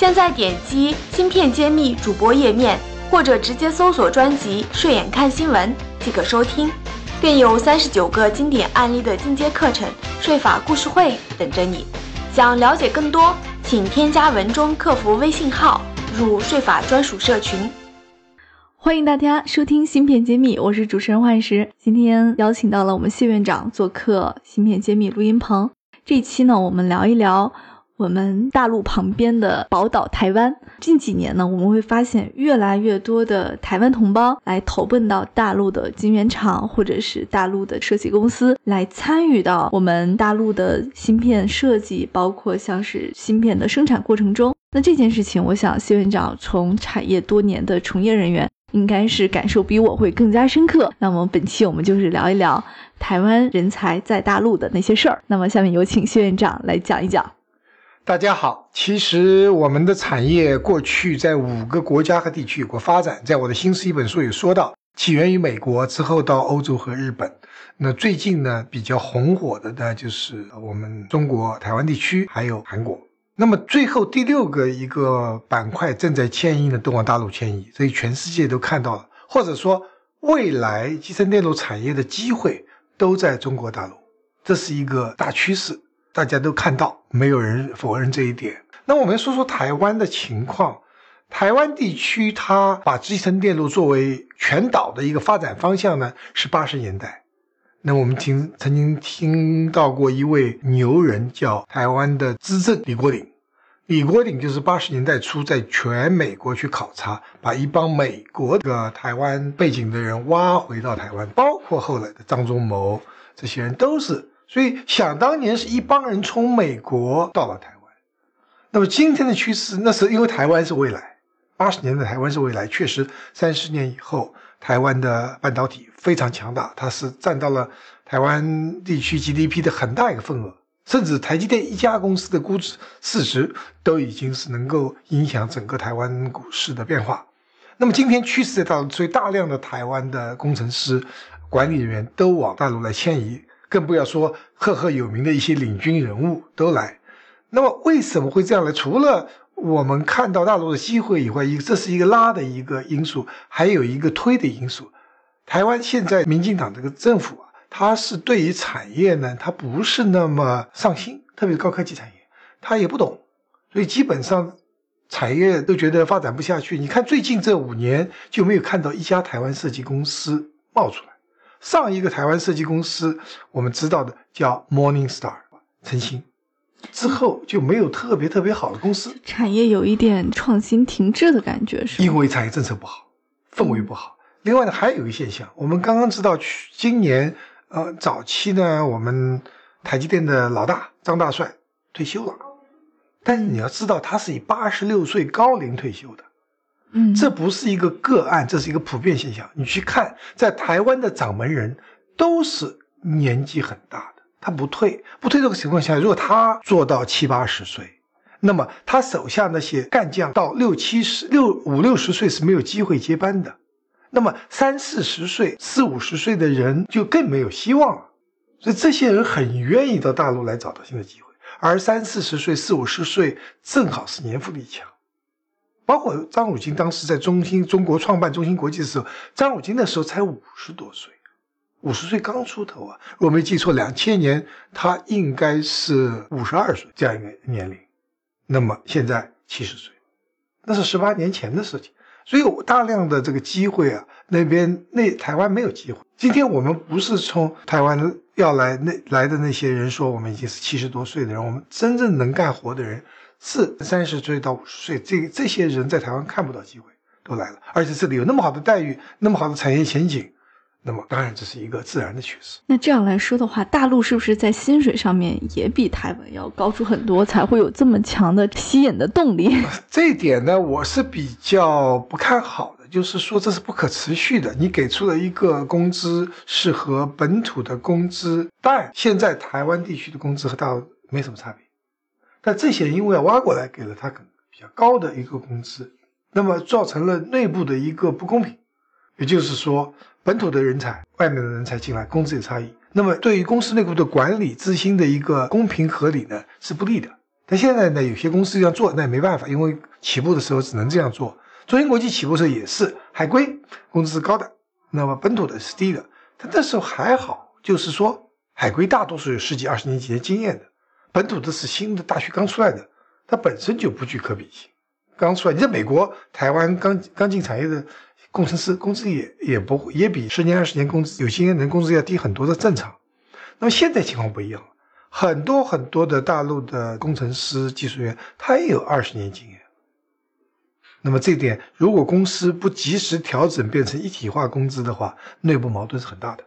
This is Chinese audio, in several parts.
现在点击“芯片揭秘”主播页面，或者直接搜索专辑“睡眼看新闻”即可收听，更有三十九个经典案例的进阶课程税法故事会等着你。想了解更多，请添加文中客服微信号入税法专属社群。欢迎大家收听《芯片揭秘》，我是主持人幻石。今天邀请到了我们谢院长做客《芯片揭秘》录音棚。这期呢，我们聊一聊。我们大陆旁边的宝岛台湾，近几年呢，我们会发现越来越多的台湾同胞来投奔到大陆的晶圆厂，或者是大陆的设计公司，来参与到我们大陆的芯片设计，包括像是芯片的生产过程中。那这件事情，我想谢院长从产业多年的从业人员，应该是感受比我会更加深刻。那么本期我们就是聊一聊台湾人才在大陆的那些事儿。那么下面有请谢院长来讲一讲。大家好，其实我们的产业过去在五个国家和地区有过发展，在我的新诗一本书有说到，起源于美国，之后到欧洲和日本。那最近呢，比较红火的呢，就是我们中国台湾地区，还有韩国。那么最后第六个一个板块正在迁移的，都往大陆迁移，所以全世界都看到了，或者说未来集成电路产业的机会都在中国大陆，这是一个大趋势。大家都看到，没有人否认这一点。那我们说说台湾的情况。台湾地区，它把集成电路作为全岛的一个发展方向呢，是八十年代。那我们听曾经听到过一位牛人，叫台湾的资政李国鼎。李国鼎就是八十年代初在全美国去考察，把一帮美国的台湾背景的人挖回到台湾，包括后来的张忠谋，这些人都是。所以，想当年是一帮人从美国到了台湾。那么今天的趋势，那是因为台湾是未来。八十年代台湾是未来，确实三十年以后，台湾的半导体非常强大，它是占到了台湾地区 GDP 的很大一个份额，甚至台积电一家公司的估值市值都已经是能够影响整个台湾股市的变化。那么今天趋势在大陆，所以大量的台湾的工程师、管理人员都往大陆来迁移。更不要说赫赫有名的一些领军人物都来，那么为什么会这样呢？除了我们看到大陆的机会以外，一这是一个拉的一个因素，还有一个推的因素。台湾现在民进党这个政府啊，它是对于产业呢，它不是那么上心，特别是高科技产业，它也不懂，所以基本上产业都觉得发展不下去。你看最近这五年就没有看到一家台湾设计公司冒出来。上一个台湾设计公司，我们知道的叫 Morning Star，晨星，之后就没有特别特别好的公司。产业有一点创新停滞的感觉，是因为产业政策不好，氛围不好。另外呢，还有一个现象，我们刚刚知道，去今年呃早期呢，我们台积电的老大张大帅退休了，但是你要知道，他是以八十六岁高龄退休的。嗯，这不是一个个案，这是一个普遍现象。你去看，在台湾的掌门人都是年纪很大的，他不退，不退这个情况下，如果他做到七八十岁，那么他手下那些干将到六七十、六五六十岁是没有机会接班的，那么三四十岁、四五十岁的人就更没有希望了。所以这些人很愿意到大陆来找到新的机会，而三四十岁、四五十岁正好是年富力强。包括张汝京当时在中兴中国创办中芯国际的时候，张汝京那时候才五十多岁，五十岁刚出头啊！如果没记错，两千年他应该是五十二岁这样一个年龄，那么现在七十岁，那是十八年前的事情。所以有大量的这个机会啊，那边那台湾没有机会。今天我们不是从台湾要来那来的那些人说，我们已经是七十多岁的人，我们真正能干活的人。是三十岁到五十岁，这这些人在台湾看不到机会，都来了，而且这里有那么好的待遇，那么好的产业前景，那么当然这是一个自然的趋势。那这样来说的话，大陆是不是在薪水上面也比台湾要高出很多，才会有这么强的吸引的动力？这一点呢，我是比较不看好的，就是说这是不可持续的。你给出了一个工资是和本土的工资，但现在台湾地区的工资和大陆没什么差别，但这些人因为要挖过来，给了他可能比较高的一个工资，那么造成了内部的一个不公平，也就是说。本土的人才，外面的人才进来，工资有差异。那么对于公司内部的管理、资薪的一个公平合理呢，是不利的。但现在呢，有些公司这样做，那也没办法，因为起步的时候只能这样做。中芯国际起步的时候也是海归，工资是高的，那么本土的是低的。但那时候还好，就是说海归大多数有十几、二十年几年经验的，本土的是新的大学刚出来的，它本身就不具可比性。刚出来，你在美国、台湾刚刚进产业的。工程师工资也也不会也比十年二十年工资有经验人工资要低很多的正常。那么现在情况不一样了，很多很多的大陆的工程师、技术员，他也有二十年经验。那么这点，如果公司不及时调整，变成一体化工资的话，内部矛盾是很大的。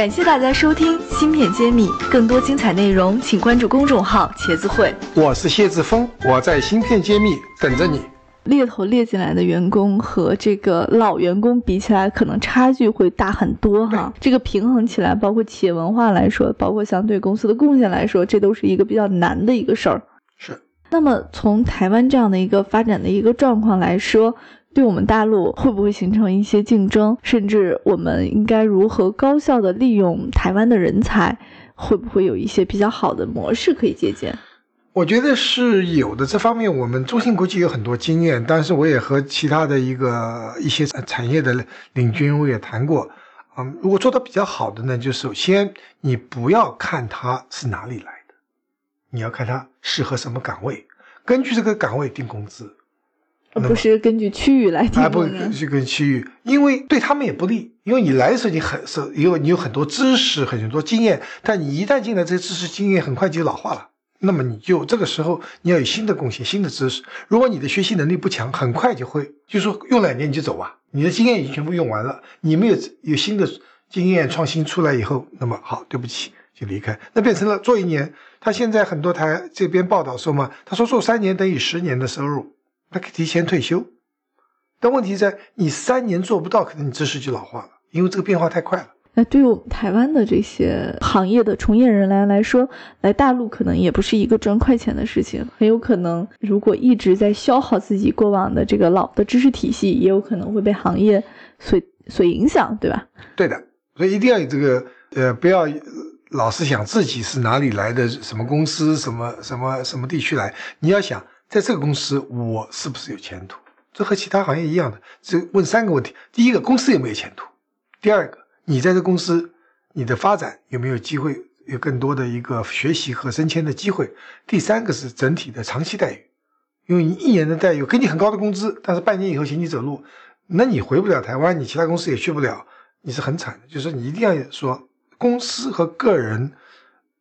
感谢大家收听《芯片揭秘》，更多精彩内容，请关注公众号“茄子会”。我是谢志峰，我在《芯片揭秘》等着你。猎头猎进来的员工和这个老员工比起来，可能差距会大很多哈。这个平衡起来，包括企业文化来说，包括相对公司的贡献来说，这都是一个比较难的一个事儿。是。那么从台湾这样的一个发展的一个状况来说，对我们大陆会不会形成一些竞争？甚至我们应该如何高效的利用台湾的人才？会不会有一些比较好的模式可以借鉴？我觉得是有的，这方面我们中芯国际有很多经验，但是我也和其他的一个一些产业的领军我也谈过，嗯，如果做的比较好的呢，就首先你不要看它是哪里来的，你要看它适合什么岗位，根据这个岗位定工资，而不是根据区域来定。啊，不是根据区域，因为对他们也不利，因为你来的时候你很是因为你有很多知识很多经验，但你一旦进来，这些知识经验很快就老化了。那么你就这个时候你要有新的贡献、新的知识。如果你的学习能力不强，很快就会，就说用两年你就走啊，你的经验已经全部用完了，你没有有新的经验创新出来以后，那么好，对不起，就离开，那变成了做一年。他现在很多台这边报道说嘛，他说做三年等于十年的收入，他可以提前退休。但问题在你三年做不到，可能你知识就老化了，因为这个变化太快了。那对于我们台湾的这些行业的从业人来来说，来大陆可能也不是一个赚快钱的事情，很有可能如果一直在消耗自己过往的这个老的知识体系，也有可能会被行业所所影响，对吧？对的，所以一定要有这个呃，不要老是想自己是哪里来的，什么公司，什么什么什么地区来，你要想在这个公司我是不是有前途？这和其他行业一样的，这问三个问题：第一个，公司有没有前途？第二个。你在这公司，你的发展有没有机会有更多的一个学习和升迁的机会？第三个是整体的长期待遇，因为你一年的待遇给你很高的工资，但是半年以后请你走路，那你回不了台湾，你其他公司也去不了，你是很惨的。就是你一定要说公司和个人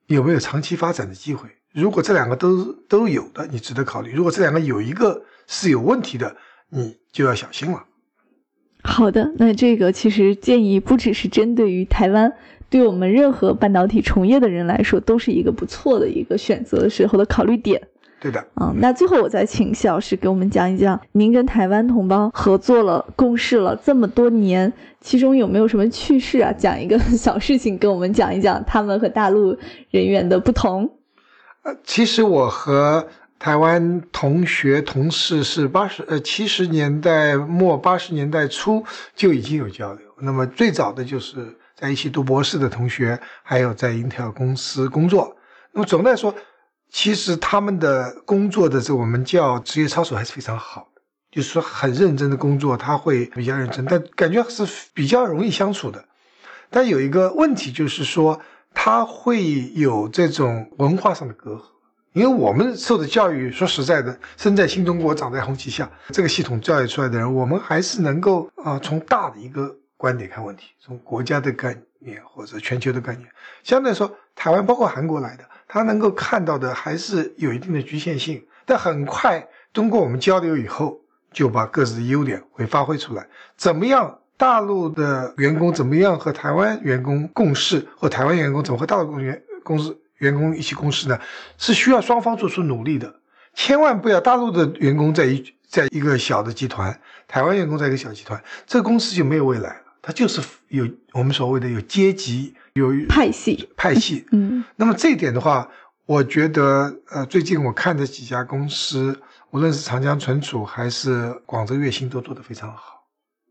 有没有长期发展的机会。如果这两个都都有的，你值得考虑；如果这两个有一个是有问题的，你就要小心了。好的，那这个其实建议不只是针对于台湾，对我们任何半导体从业的人来说，都是一个不错的一个选择时候的考虑点。对的，嗯，那最后我再请谢老师给我们讲一讲，您跟台湾同胞合作了、共事了这么多年，其中有没有什么趣事啊？讲一个小事情跟我们讲一讲，他们和大陆人员的不同。其实我和。台湾同学同事是八十呃七十年代末八十年代初就已经有交流。那么最早的就是在一起读博士的同学，还有在英特尔公司工作。那么总的来说，其实他们的工作的这我们叫职业操守还是非常好的，就是说很认真的工作，他会比较认真，但感觉是比较容易相处的。但有一个问题就是说，他会有这种文化上的隔阂。因为我们受的教育，说实在的，生在新中国，长在红旗下，这个系统教育出来的人，我们还是能够啊，从大的一个观点看问题，从国家的概念或者全球的概念，相对来说，台湾包括韩国来的，他能够看到的还是有一定的局限性，但很快通过我们交流以后，就把各自的优点会发挥出来。怎么样大陆的员工怎么样和台湾员工共事，或台湾员工怎么和大陆员公司员工一起共事呢？是需要双方做出努力的。千万不要大陆的员工在一在一个小的集团，台湾员工在一个小集团，这个公司就没有未来了。它就是有我们所谓的有阶级、有派系、派系。嗯，那么这一点的话，我觉得，呃，最近我看的几家公司，无论是长江存储还是广州粤星，都做得非常好。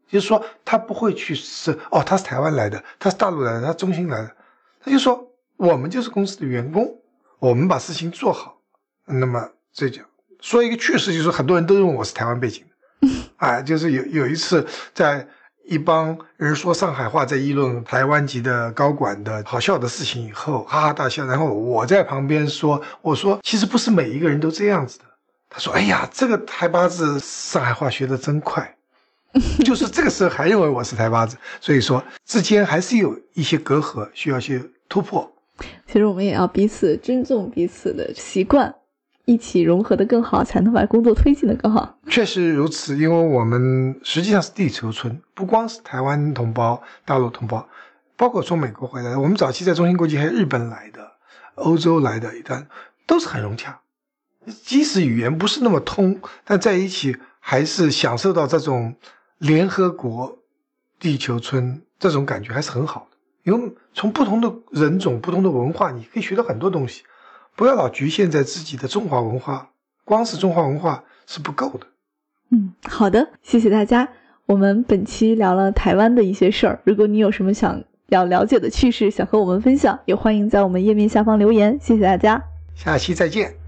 就是说，他不会去是哦，他是台湾来的，他是大陆来的，他中心来的，他就说我们就是公司的员工，我们把事情做好。那么这就说一个趣事，就是很多人都认为我是台湾背景的，啊，就是有有一次在。一帮人说上海话，在议论台湾籍的高管的好笑的事情以后，哈哈大笑。然后我在旁边说：“我说其实不是每一个人都这样子的。”他说：“哎呀，这个台八字上海话学的真快。” 就是这个时候还认为我是台巴子，所以说之间还是有一些隔阂需要去突破。其实我们也要彼此尊重彼此的习惯。一起融合的更好，才能把工作推进的更好。确实如此，因为我们实际上是地球村，不光是台湾同胞、大陆同胞，包括从美国回来的，我们早期在中芯国际还有日本来的、欧洲来的，一段都是很融洽。即使语言不是那么通，但在一起还是享受到这种联合国地球村这种感觉，还是很好的。因为从不同的人种、不同的文化，你可以学到很多东西。不要老局限在自己的中华文化，光是中华文化是不够的。嗯，好的，谢谢大家。我们本期聊了台湾的一些事儿。如果你有什么想要了解的趣事，想和我们分享，也欢迎在我们页面下方留言。谢谢大家，下期再见。